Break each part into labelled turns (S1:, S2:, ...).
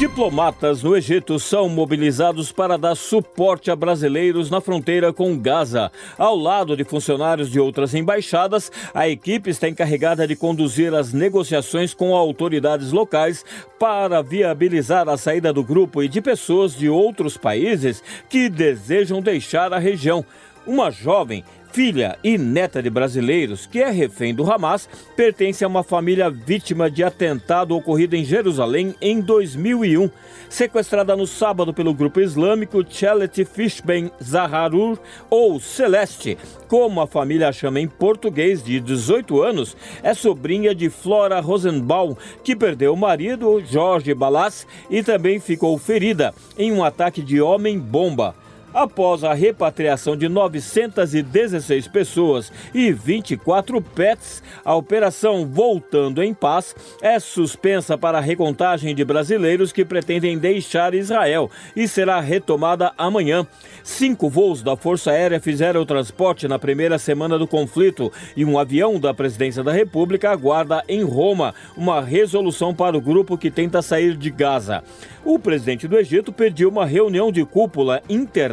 S1: Diplomatas no Egito são mobilizados para dar suporte a brasileiros na fronteira com Gaza. Ao lado de funcionários de outras embaixadas, a equipe está encarregada de conduzir as negociações com autoridades locais para viabilizar a saída do grupo e de pessoas de outros países que desejam deixar a região. Uma jovem filha e neta de brasileiros, que é refém do Hamas, pertence a uma família vítima de atentado ocorrido em Jerusalém em 2001. Sequestrada no sábado pelo grupo islâmico Chelet Fishben Zaharur, ou Celeste, como a família chama em português, de 18 anos, é sobrinha de Flora Rosenbaum, que perdeu o marido, Jorge Balas, e também ficou ferida em um ataque de homem-bomba. Após a repatriação de 916 pessoas e 24 pets, a operação Voltando em Paz é suspensa para a recontagem de brasileiros que pretendem deixar Israel e será retomada amanhã. Cinco voos da Força Aérea fizeram o transporte na primeira semana do conflito e um avião da Presidência da República aguarda em Roma uma resolução para o grupo que tenta sair de Gaza. O presidente do Egito pediu uma reunião de cúpula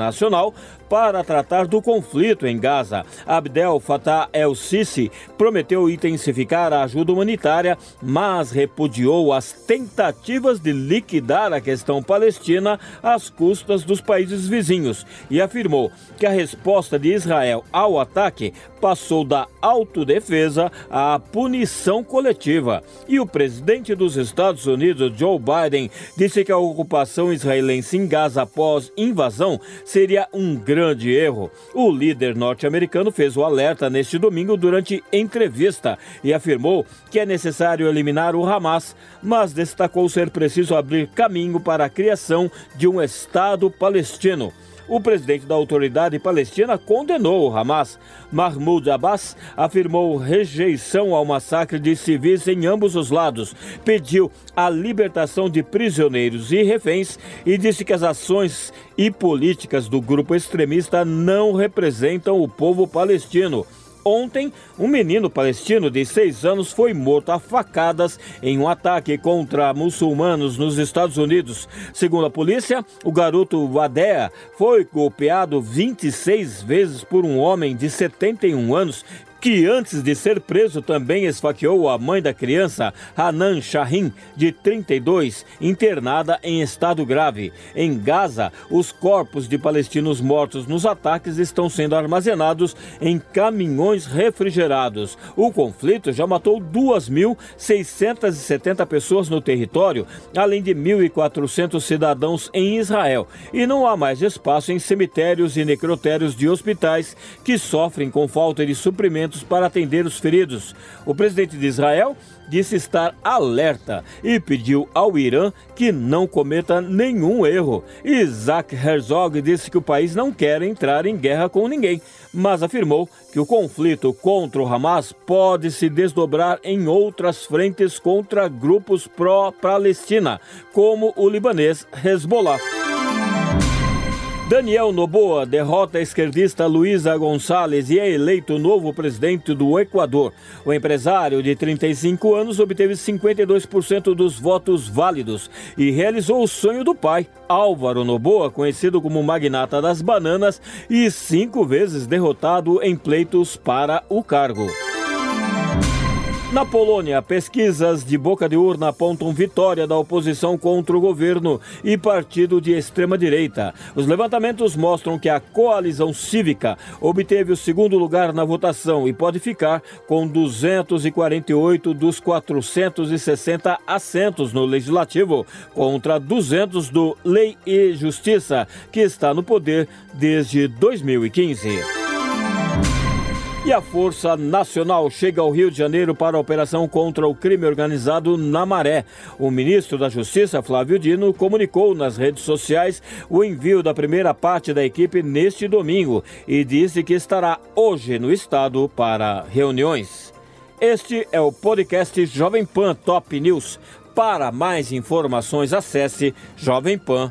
S1: internacional para tratar do conflito em Gaza. Abdel Fattah el-Sisi prometeu intensificar a ajuda humanitária, mas repudiou as tentativas de liquidar a questão palestina às custas dos países vizinhos e afirmou que a resposta de Israel ao ataque passou da autodefesa à punição coletiva. E o presidente dos Estados Unidos, Joe Biden, disse que a ocupação israelense em Gaza após invasão seria um grande erro. O líder norte-americano fez o alerta neste domingo durante entrevista e afirmou que é necessário eliminar o Hamas, mas destacou ser preciso abrir caminho para a criação de um Estado palestino. O presidente da autoridade palestina condenou o Hamas. Mahmoud Abbas afirmou rejeição ao massacre de civis em ambos os lados, pediu a libertação de prisioneiros e reféns e disse que as ações e políticas do grupo extremista não representam o povo palestino. Ontem, um menino palestino de seis anos foi morto a facadas em um ataque contra muçulmanos nos Estados Unidos. Segundo a polícia, o garoto Wadea foi golpeado 26 vezes por um homem de 71 anos que antes de ser preso também esfaqueou a mãe da criança, Hanan Shahin, de 32, internada em estado grave. Em Gaza, os corpos de palestinos mortos nos ataques estão sendo armazenados em caminhões refrigerados. O conflito já matou 2.670 pessoas no território, além de 1.400 cidadãos em Israel. E não há mais espaço em cemitérios e necrotérios de hospitais que sofrem com falta de suprimentos para atender os feridos. O presidente de Israel disse estar alerta e pediu ao Irã que não cometa nenhum erro. Isaac Herzog disse que o país não quer entrar em guerra com ninguém, mas afirmou que o conflito contra o Hamas pode se desdobrar em outras frentes contra grupos pró-Palestina, como o libanês Hezbollah. Daniel Noboa derrota a esquerdista Luísa Gonçalves e é eleito novo presidente do Equador. O empresário de 35 anos obteve 52% dos votos válidos e realizou o sonho do pai, Álvaro Noboa, conhecido como magnata das bananas e cinco vezes derrotado em pleitos para o cargo. Na Polônia, pesquisas de boca de urna apontam vitória da oposição contra o governo e partido de extrema-direita. Os levantamentos mostram que a coalizão cívica obteve o segundo lugar na votação e pode ficar com 248 dos 460 assentos no legislativo, contra 200 do Lei e Justiça, que está no poder desde 2015. E a Força Nacional chega ao Rio de Janeiro para a operação contra o crime organizado na Maré. O ministro da Justiça, Flávio Dino, comunicou nas redes sociais o envio da primeira parte da equipe neste domingo e disse que estará hoje no estado para reuniões. Este é o podcast Jovem Pan Top News. Para mais informações, acesse jovempan.com.br.